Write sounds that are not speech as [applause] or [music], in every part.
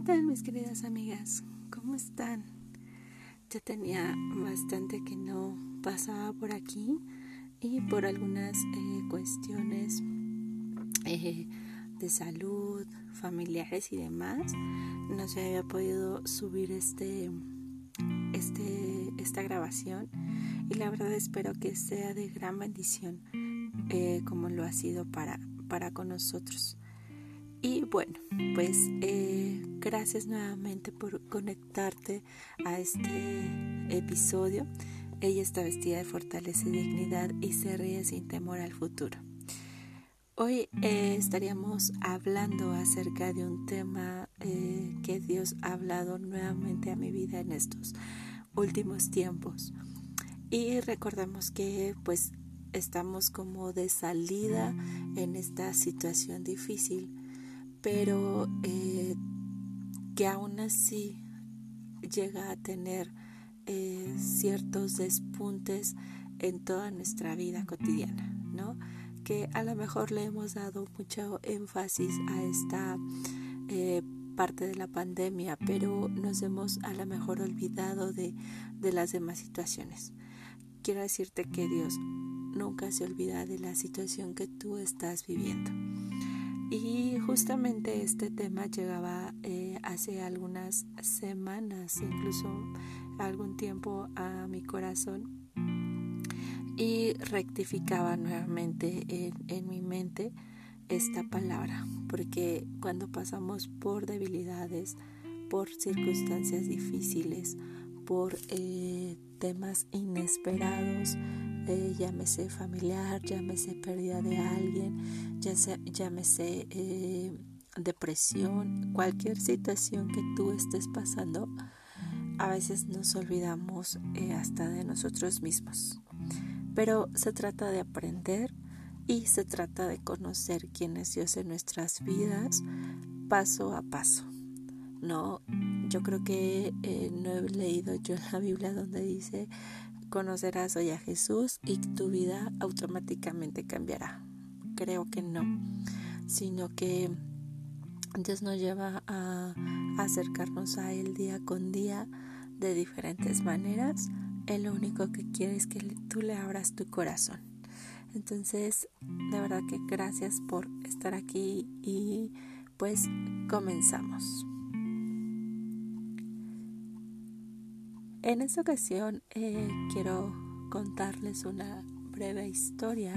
¿Qué tal mis queridas amigas? ¿Cómo están? Ya tenía bastante que no pasaba por aquí y por algunas eh, cuestiones eh, de salud, familiares y demás, no se había podido subir este, este, esta grabación y la verdad espero que sea de gran bendición eh, como lo ha sido para, para con nosotros. Y bueno, pues eh, gracias nuevamente por conectarte a este episodio. Ella está vestida de fortaleza y dignidad y se ríe sin temor al futuro. Hoy eh, estaríamos hablando acerca de un tema eh, que Dios ha hablado nuevamente a mi vida en estos últimos tiempos. Y recordemos que pues estamos como de salida en esta situación difícil pero eh, que aún así llega a tener eh, ciertos despuntes en toda nuestra vida cotidiana, ¿no? Que a lo mejor le hemos dado mucho énfasis a esta eh, parte de la pandemia, pero nos hemos a lo mejor olvidado de, de las demás situaciones. Quiero decirte que Dios nunca se olvida de la situación que tú estás viviendo. Y justamente este tema llegaba eh, hace algunas semanas, incluso algún tiempo a mi corazón y rectificaba nuevamente en, en mi mente esta palabra, porque cuando pasamos por debilidades, por circunstancias difíciles, por eh, temas inesperados, eh, llámese familiar, llámese pérdida de alguien, llámese eh, depresión, cualquier situación que tú estés pasando, a veces nos olvidamos eh, hasta de nosotros mismos. Pero se trata de aprender y se trata de conocer quién es Dios en nuestras vidas paso a paso. No, yo creo que no he leído yo en la Biblia donde dice conocerás hoy a Jesús y tu vida automáticamente cambiará. Creo que no, sino que Dios nos lleva a acercarnos a Él día con día de diferentes maneras. Él lo único que quiere es que tú le abras tu corazón. Entonces, de verdad que gracias por estar aquí y pues comenzamos. En esta ocasión eh, quiero contarles una breve historia.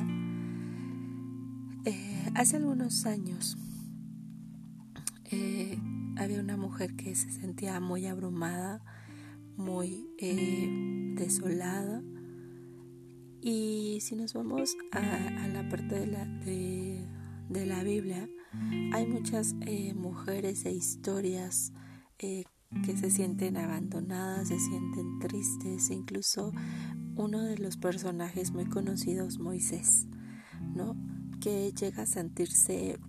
Eh, hace algunos años eh, había una mujer que se sentía muy abrumada, muy desolada. Y si nos vamos a, la parte de la, de la Biblia, hay muchas mujeres e historias que se sienten abandonadas, se sienten tristes, e incluso uno de los personajes muy conocidos, Moisés, ¿no? Que llega a sentirse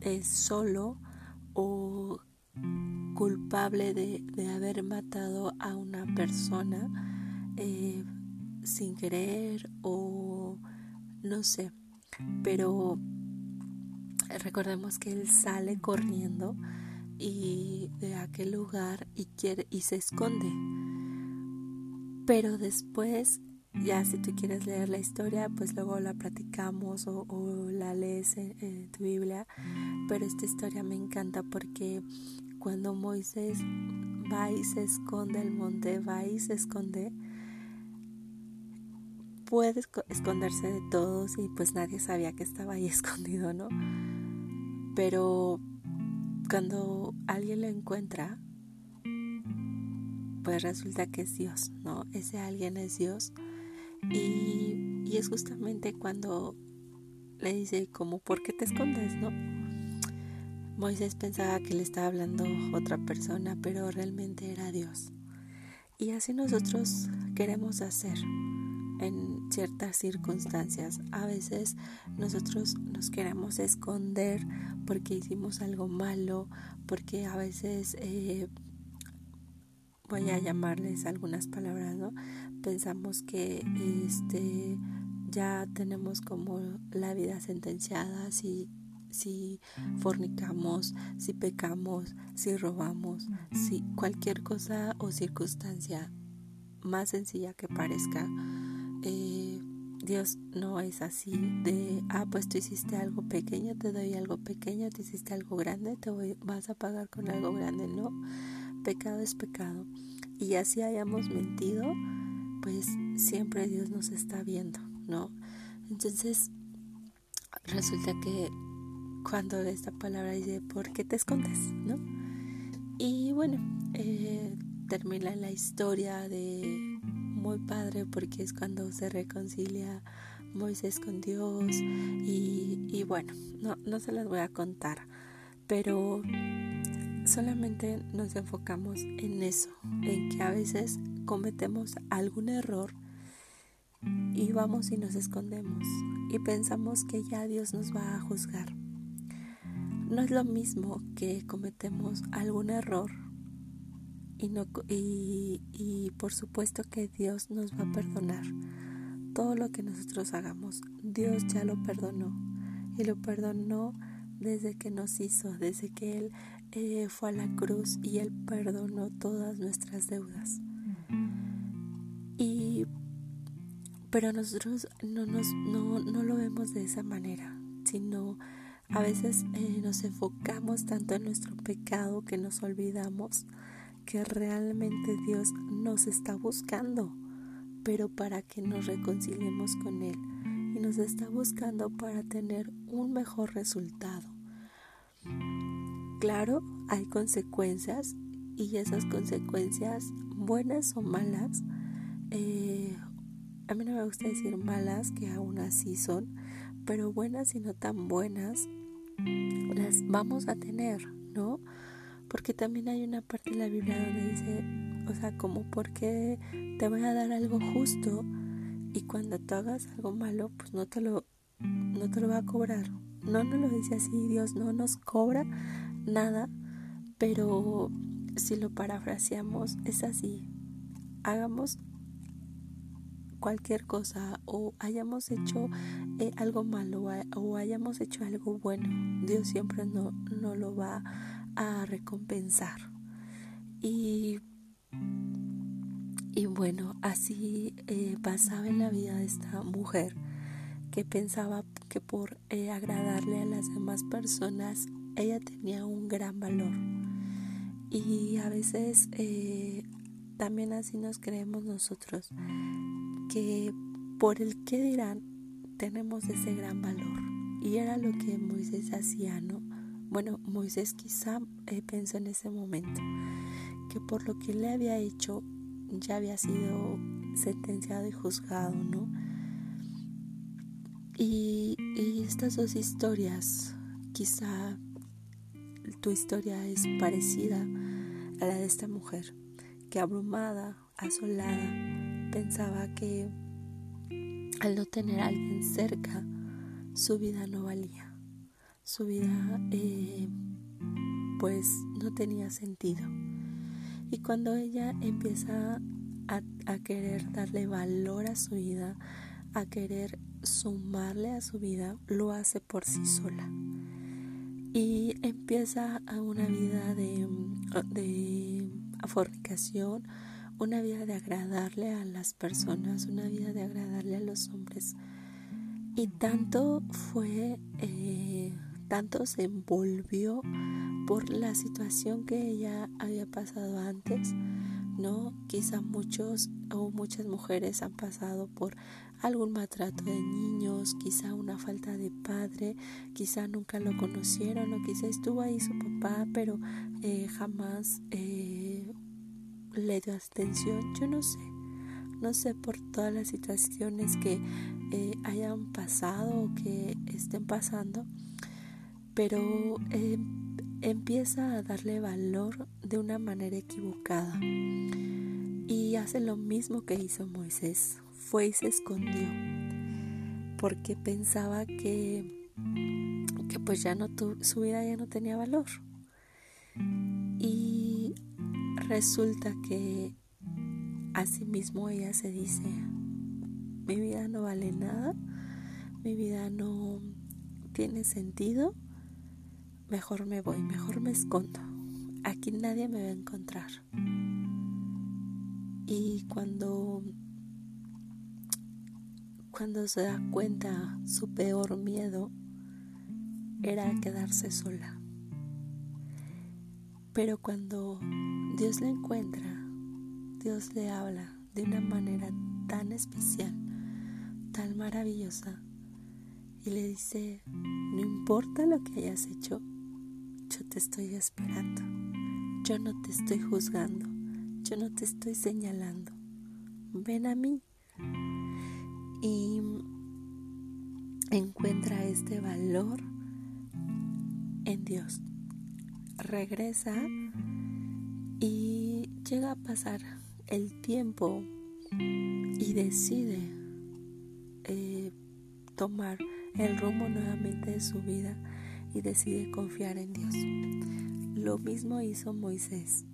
eh, solo o culpable de, haber matado a una persona eh, sin querer o no sé, pero recordemos que él sale corriendo y de aquel lugar y quiere y se esconde. Pero después, ya si tú quieres leer la historia, pues luego la platicamos o, la lees en, tu Biblia. Pero esta historia me encanta porque cuando Moisés va y se esconde el monte, va y se esconde, puede esconderse de todos y pues nadie sabía que estaba ahí [laughs] escondido, ¿no? Pero cuando alguien lo encuentra, pues resulta que es Dios, ¿no? Ese alguien es Dios. Y, y es justamente cuando le dice como, ¿por qué te escondes, no? Moisés pensaba que le estaba hablando otra persona, pero realmente era Dios. Y así nosotros queremos hacer en ciertas circunstancias. A veces nosotros nos queremos esconder porque hicimos algo malo, porque a veces eh, voy a llamarles algunas palabras, ¿no? Pensamos que este ya tenemos como la vida sentenciada si si fornicamos, si pecamos, si robamos, si cualquier cosa o circunstancia más sencilla que parezca, eh, Dios no es así de, ah, pues tú hiciste algo pequeño, te doy algo pequeño, tú hiciste algo grande, te voy, vas a pagar con algo grande, no. Pecado es pecado. Y así hayamos mentido, pues siempre Dios nos está viendo, ¿no? Entonces, resulta que cuando esta palabra dice, ¿por qué te escondes? ¿No? Y bueno, eh, termina la historia de muy padre porque es cuando se reconcilia Moisés con Dios y, bueno, no, no se las voy a contar, pero solamente nos enfocamos en eso, en que a veces cometemos algún error y vamos y nos escondemos y pensamos que ya Dios nos va a juzgar. No es lo mismo que cometemos algún error y, no, y, y por supuesto que Dios nos va a perdonar. Todo lo que nosotros hagamos, Dios ya lo perdonó y lo perdonó desde que nos hizo, desde que Él eh, fue a la cruz y Él perdonó todas nuestras deudas. Y pero nosotros no, nos, no, no lo vemos de esa manera, sino a veces eh, nos enfocamos tanto en nuestro pecado que nos olvidamos que realmente Dios nos está buscando, pero para que nos reconciliemos con Él. Y nos está buscando para tener un mejor resultado. Claro, hay consecuencias y esas consecuencias, buenas o malas, eh, a mí no me gusta decir malas, que aún así son, pero buenas y no tan buenas, las vamos a tener, ¿no? Porque también hay una parte de la Biblia donde dice, o sea, como porque te voy a dar algo justo y cuando tú hagas algo malo, pues no te lo, no te lo va a cobrar. No nos lo dice así, Dios no nos cobra nada, pero si lo parafraseamos es así. Hagamos cualquier cosa o hayamos hecho eh, algo malo o hayamos hecho algo bueno, Dios siempre no, no lo va a recompensar. Y, y bueno, así eh, pasaba en la vida de esta mujer que pensaba que por eh, agradarle a las demás personas ella tenía un gran valor. Y a veces también así nos creemos nosotros que por el que dirán tenemos ese gran valor. Y era lo que Moisés hacía, ¿no? Bueno, Moisés quizá eh, pensó en ese momento que por lo que le había hecho ya había sido sentenciado y juzgado, ¿no? Y, y estas dos historias, quizá tu historia es parecida a la de esta mujer, que abrumada, asolada, pensaba que al no tener a alguien cerca, su vida no valía. Su vida eh, pues no tenía sentido. Y cuando ella empieza a, querer darle valor a su vida, a querer sumarle a su vida, lo hace por sí sola. Y empieza a una vida de, de fornicación, una vida de agradarle a las personas, una vida de agradarle a los hombres. Y tanto fue, eh, tanto se envolvió por la situación que ella había pasado antes, ¿no? Quizá muchos o muchas mujeres han pasado por algún maltrato de niños, quizá una falta de padre, quizá nunca lo conocieron o quizá estuvo ahí su papá, pero eh, jamás eh, le dio atención, yo no sé, no sé por todas las situaciones que eh, hayan pasado o que estén pasando, pero eh, empieza a darle valor de una manera equivocada y hace lo mismo que hizo Moisés, fue y se escondió porque pensaba que, que pues ya no su vida ya no tenía valor. Y Resulta que asimismo ella se dice, mi vida no vale nada, mi vida no tiene sentido, mejor me voy, mejor me escondo. Aquí nadie me va a encontrar. Y cuando cuando se da cuenta su peor miedo era quedarse sola. Pero cuando Dios la encuentra, Dios le habla de una manera tan especial, tan maravillosa, y le dice, no importa lo que hayas hecho, yo te estoy esperando, yo no te estoy juzgando, yo no te estoy señalando, ven a mí. Y encuentra este valor en Dios. Regresa y llega a pasar el tiempo y decide eh, tomar el rumbo nuevamente de su vida y decide confiar en Dios. Lo mismo hizo Moisés.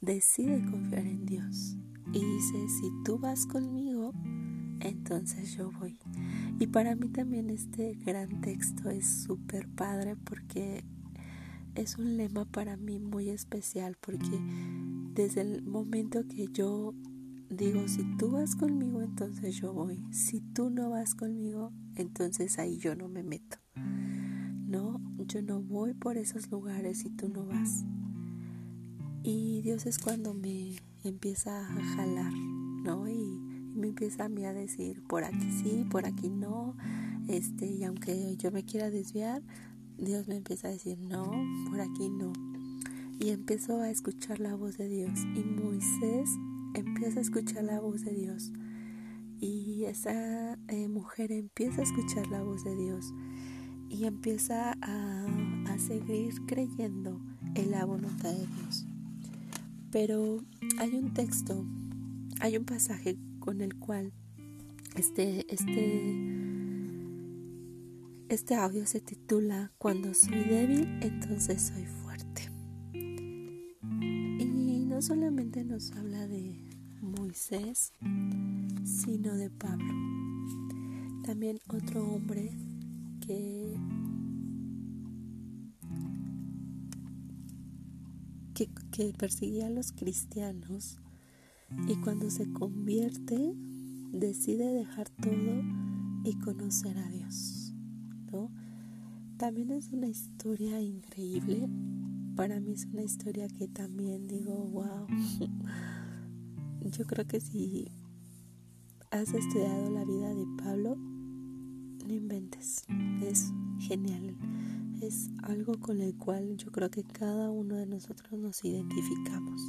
Decide confiar en Dios y dice, si tú vas conmigo, entonces yo voy. Y para mí también este gran texto es súper padre porque es un lema para mí muy especial porque desde el momento que yo digo, si tú vas conmigo, entonces yo voy. Si tú no vas conmigo, entonces ahí yo no me meto. No, yo no voy por esos lugares si tú no vas. Y Dios es cuando me empieza a jalar, ¿no? Y, me empieza a mí a decir, por aquí sí, por aquí no. Este, y aunque yo me quiera desviar, Dios me empieza a decir, no, por aquí no. Y empezó a escuchar la voz de Dios. Y Moisés empieza a escuchar la voz de Dios. Y esa eh, mujer empieza a escuchar la voz de Dios. Y empieza a, a seguir creyendo en la voluntad de Dios. Pero hay un texto, hay un pasaje con el cual este, este, este audio se titula Cuando soy débil, entonces soy fuerte. Y no solamente nos habla de Moisés, sino de Pablo. También otro hombre que, que, que perseguía a los cristianos y cuando se convierte decide dejar todo y conocer a Dios. ¿no? También es una historia increíble. Para mí es una historia que también digo, wow. [laughs] Yo creo que si has estudiado la vida de Pablo, inventes. Es genial. Es algo con el cual yo creo que cada uno de nosotros nos identificamos.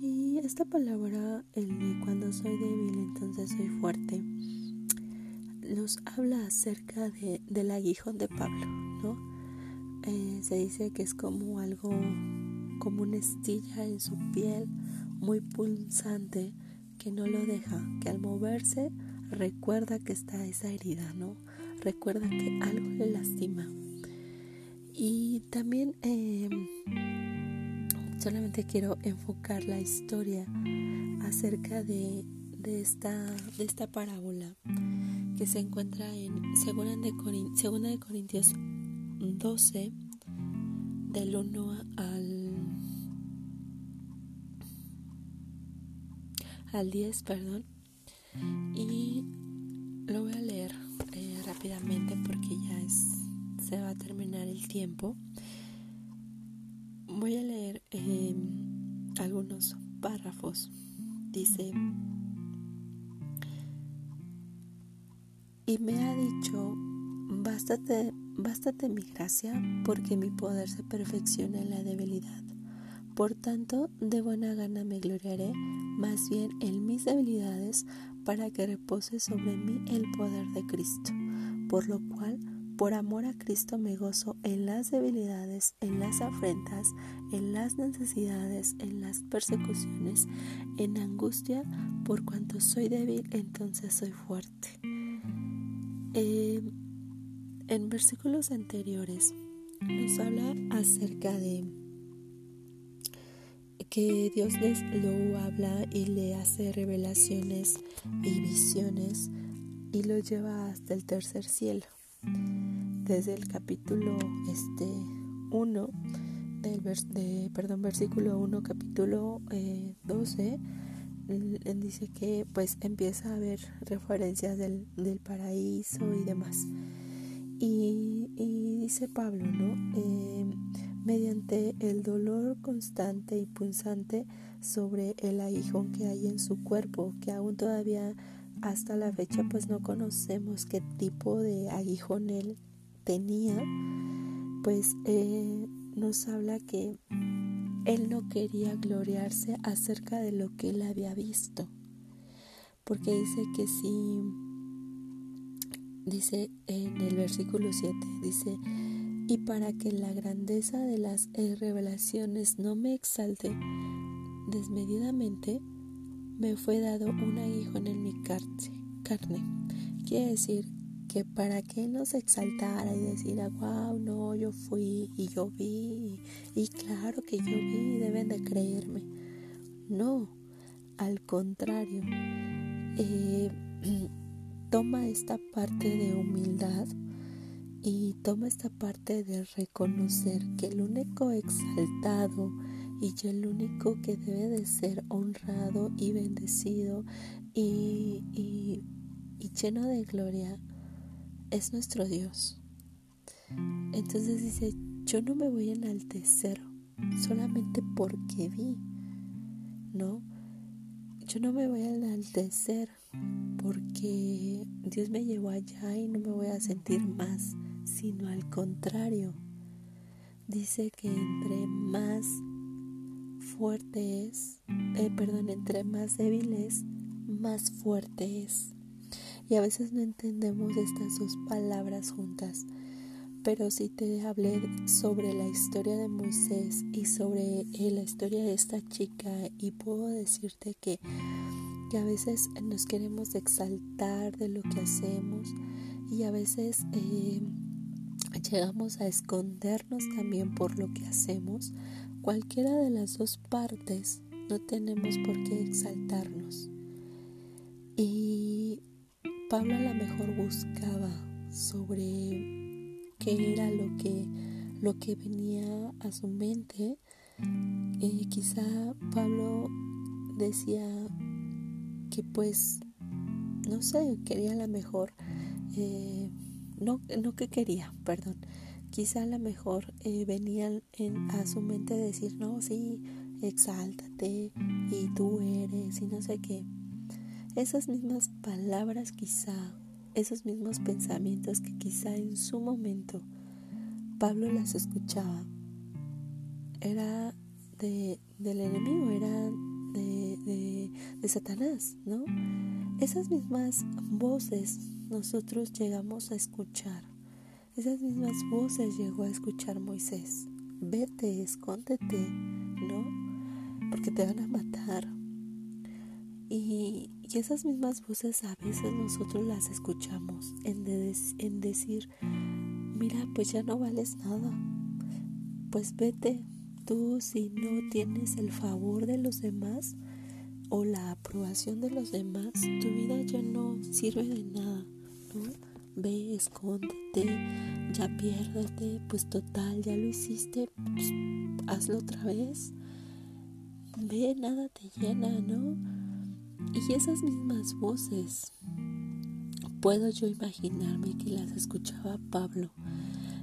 Y esta palabra, el cuando soy débil, entonces soy fuerte, nos habla acerca de, del aguijón de Pablo, ¿no? Eh, se dice que es como algo, como una estilla en su piel muy pulsante que no lo deja, que al moverse recuerda que está esa herida, ¿no? Recuerda que algo le lastima. Y también eh, solamente quiero enfocar la historia acerca de, esta, de esta parábola que se encuentra en 2 de, de Corintios 12, del 1 al, al 10, perdón. Y lo voy a leer eh, rápidamente porque ya es, se va a terminar el tiempo. Voy a leer em, algunos párrafos. Dice, y me ha dicho, bástate, bástate mi gracia, porque mi poder se perfecciona en la debilidad. Por tanto, de buena gana me gloriaré más bien en mis debilidades para que repose sobre mí el poder de Cristo. Por lo cual, por amor a Cristo me gozo en las debilidades, en las afrentas, en las necesidades, en las persecuciones, en angustia, por cuanto soy débil, entonces soy fuerte. Eh, en versículos anteriores nos habla acerca de que Dios les lo habla y le hace revelaciones y visiones y lo lleva hasta el tercer cielo. desde el capítulo este 1 del de, perdón, versículo 1, capítulo 12, eh, dice que pues empieza a haber referencias del, del paraíso y demás. Y, dice Pablo, ¿no? Eh, mediante el dolor constante y punzante sobre el aguijón que hay en su cuerpo, que aún todavía hasta la fecha pues no conocemos qué tipo de aguijón él tenía, pues eh, nos habla que él no quería gloriarse acerca de lo que él había visto, porque dice que si, dice en el versículo 7, dice, y para que la grandeza de las revelaciones no me exalte desmedidamente, me fue dado un aguijón en mi carne. Quiere decir que para que nos exaltara y decir, wow, no, yo fui y yo vi, y, claro que yo vi, deben de creerme. No, al contrario, eh, [clears throat] toma esta parte de humildad y toma esta parte de reconocer que el único exaltado y el único que debe de ser honrado y bendecido y, y, lleno de gloria es nuestro Dios. Entonces dice, yo no me voy a enaltecer solamente porque vi, ¿no? Yo no me voy a enaltecer porque Dios me llevó allá y no me voy a sentir más sino al contrario. Dice que entre más fuerte es, eh, perdón, entre más débil es, más fuerte es. Y a veces no entendemos estas dos palabras juntas. Pero si te hablé sobre la historia de Moisés y sobre eh, la historia de esta chica y puedo decirte que, que a veces nos queremos exaltar de lo que hacemos y a veces eh, llegamos a escondernos también por lo que hacemos, cualquiera de las dos partes no tenemos por qué exaltarnos. Y Pablo a lo mejor buscaba sobre qué era lo que, lo que venía a su mente. Y quizá Pablo decía que pues, no sé, quería a lo mejor eh, no, no que quería, perdón, quizá a lo mejor eh, venían en, a su mente decir, no, sí, exáltate y tú eres y no sé qué. Esas mismas palabras quizá, esos mismos pensamientos que quizá en su momento Pablo las escuchaba, era de, del enemigo, era de, de, de Satanás, ¿no? Esas mismas voces nosotros llegamos a escuchar. Esas mismas voces llegó a escuchar Moisés. Vete, escóndete, ¿no? Porque te van a matar. Y, esas mismas voces a veces nosotros las escuchamos en, en decir, mira, pues ya no vales nada. Pues vete, tú si no tienes el favor de los demás o la aprobación de los demás, tu vida ya no sirve de nada. Ve, escóndete, ya piérdete, pues total, ya lo hiciste, pues hazlo otra vez. Ve, nada te llena, ¿no? Y esas mismas voces, puedo yo imaginarme que las escuchaba Pablo.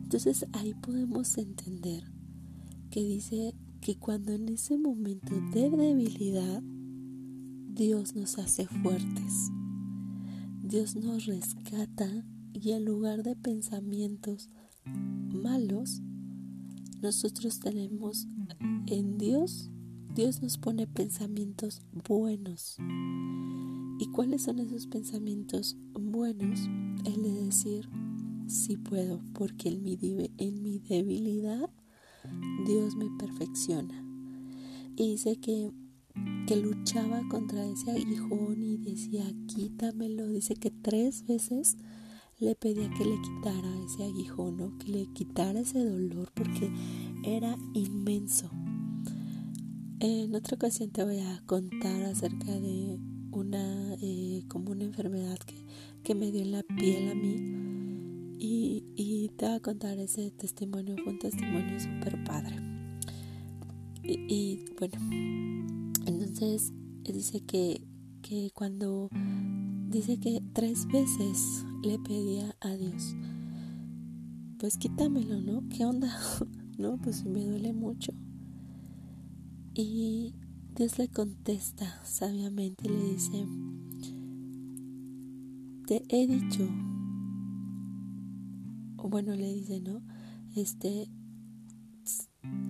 Entonces ahí podemos entender que dice que cuando en ese momento de debilidad, Dios nos hace fuertes. Dios nos rescata y en lugar de pensamientos malos, nosotros tenemos en Dios, Dios nos pone pensamientos buenos. ¿Y cuáles son esos pensamientos buenos? El de decir, sí puedo, porque en mi, en mi debilidad Dios me perfecciona. Y dice que que luchaba contra ese aguijón y decía, quítamelo. Dice que tres veces le pedía que le quitara ese aguijón, que le quitara ese dolor, porque era inmenso. En otra ocasión te voy a contar acerca de una, eh, como una enfermedad que, que me dio en la piel a mí Y, te voy a contar ese testimonio, fue un testimonio súper padre. Y, bueno, entonces dice que, que cuando dice que tres veces le pedía a Dios, pues quítamelo, ¿no? ¿Qué onda? [laughs] no, pues me duele mucho. Y Dios le contesta sabiamente le dice, te he dicho, o bueno, le dice, ¿no? Este,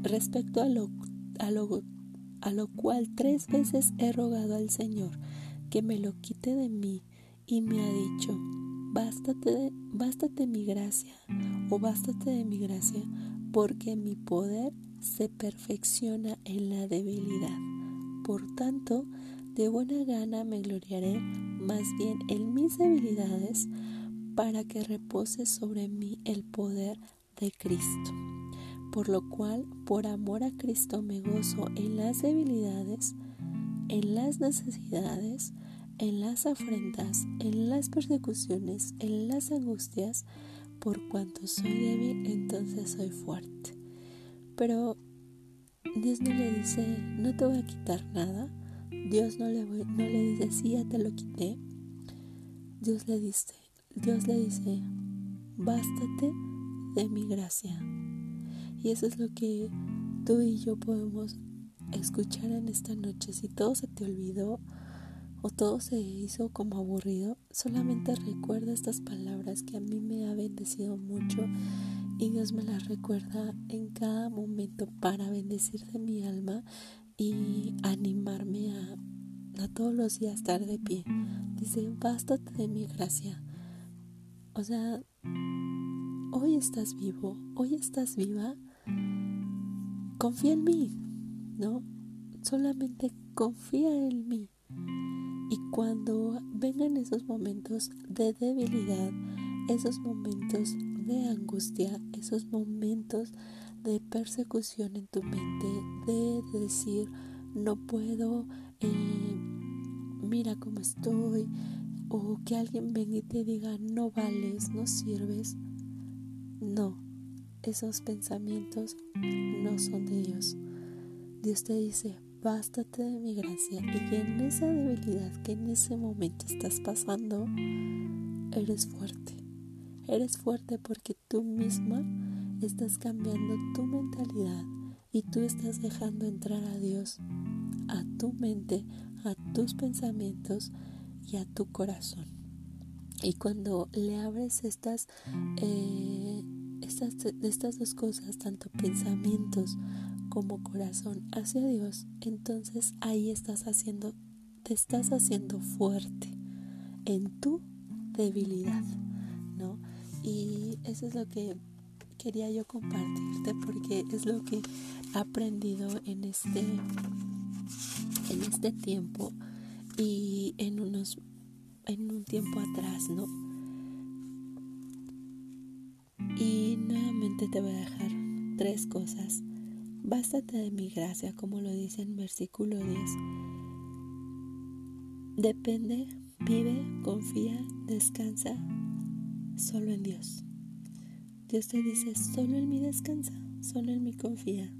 respecto a lo, a lo, a lo cual tres veces he rogado al Señor que me lo quite de mí y me ha dicho, bástate, bástate mi gracia o bástate de mi gracia porque mi poder se perfecciona en la debilidad. Por tanto, de buena gana me gloriaré más bien en mis debilidades para que repose sobre mí el poder de Cristo. Por lo cual, por amor a Cristo me gozo en las debilidades, en las necesidades, en las afrentas, en las persecuciones, en las angustias, por cuanto soy débil, entonces soy fuerte. Pero Dios no le dice, no te voy a quitar nada. Dios no le, dice, sí, ya te lo quité. Dios le dice, Dios le dice, bástate de mi gracia. Y eso es lo que tú y yo podemos escuchar en esta noche. Si todo se te olvidó o todo se hizo como aburrido, solamente recuerda estas palabras que a mí me ha bendecido mucho y Dios me las recuerda en cada momento para bendecir de mi alma y animarme a, a todos los días estar de pie. Dice, bástate de mi gracia. O sea, hoy estás vivo, hoy estás viva. Confía en mí, ¿no? Solamente confía en mí. Y cuando vengan esos momentos de debilidad, esos momentos de angustia, esos momentos de persecución en tu mente, de decir, no puedo, eh, mira cómo estoy, o que alguien venga y te diga, no vales, no sirves. No, esos pensamientos no son de Dios. Dios te dice, bástate de mi gracia y en esa debilidad que en ese momento estás pasando, eres fuerte. Eres fuerte porque tú misma estás cambiando tu mentalidad y tú estás dejando entrar a Dios a tu mente, a tus pensamientos y a tu corazón. Y cuando le abres estas, eh, estas, estas dos cosas, tanto pensamientos como corazón hacia Dios, entonces ahí estás haciendo, te estás haciendo fuerte en tu debilidad, ¿no? Y eso es lo que quería yo compartirte porque es lo que he aprendido en este en este tiempo y en unos en un tiempo atrás, ¿no? Te voy a dejar tres cosas. Bástate de mi gracia, como lo dice en versículo 10. Depende, vive, confía, descansa solo en Dios. Dios te dice, solo en mí descansa, solo en mí confía.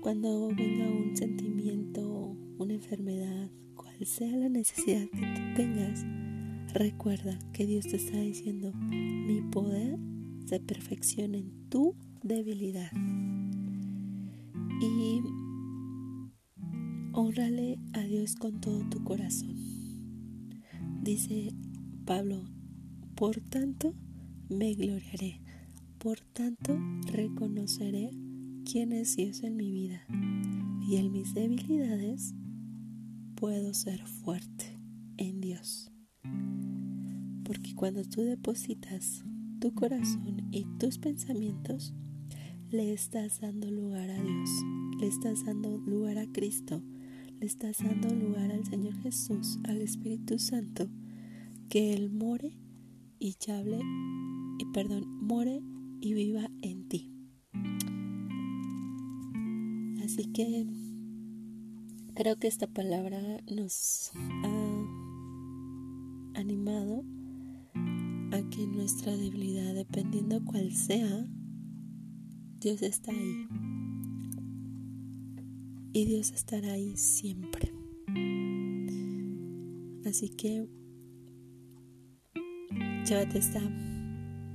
Cuando venga un sentimiento, una enfermedad, cual sea la necesidad que tú tengas, recuerda que Dios te está diciendo, mi poder se perfecciona en tu debilidad. Y honrale a Dios con todo tu corazón. Dice Pablo, por tanto, me gloriaré. Por tanto, reconoceré quién es Dios en mi vida. Y en mis debilidades puedo ser fuerte en Dios. Porque cuando tú depositas tu corazón y tus pensamientos, le estás dando lugar a Dios, le estás dando lugar a Cristo, le estás dando lugar al Señor Jesús, al Espíritu Santo, que Él more y hable, y perdón, more y viva en ti. Así que creo que esta palabra nos ha animado que nuestra debilidad, dependiendo cuál sea, Dios está ahí. Y Dios estará ahí siempre. Así que llévate esta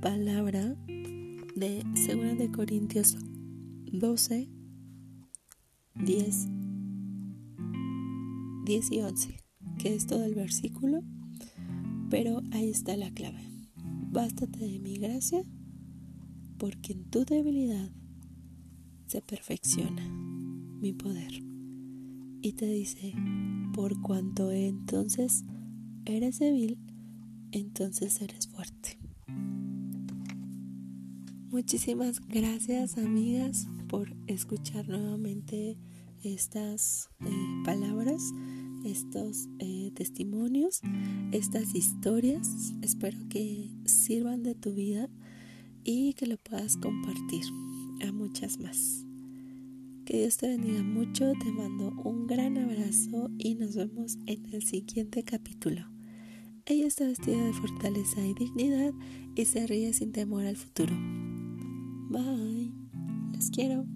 palabra de 2 de Corintios 12, 10, 10 y 11, que es todo el versículo, pero ahí está la clave. Bástate de mi gracia, porque en tu debilidad se perfecciona mi poder. Y te dice, por cuanto entonces eres débil, entonces eres fuerte. Muchísimas gracias amigas por escuchar nuevamente estas eh, palabras, estos eh, testimonios, estas historias. Espero que sirvan de tu vida y que lo puedas compartir a muchas más. Que Dios te bendiga mucho, te mando un gran abrazo y nos vemos en el siguiente capítulo. Ella está vestida de fortaleza y dignidad y se ríe sin temor al futuro. Bye. Les quiero.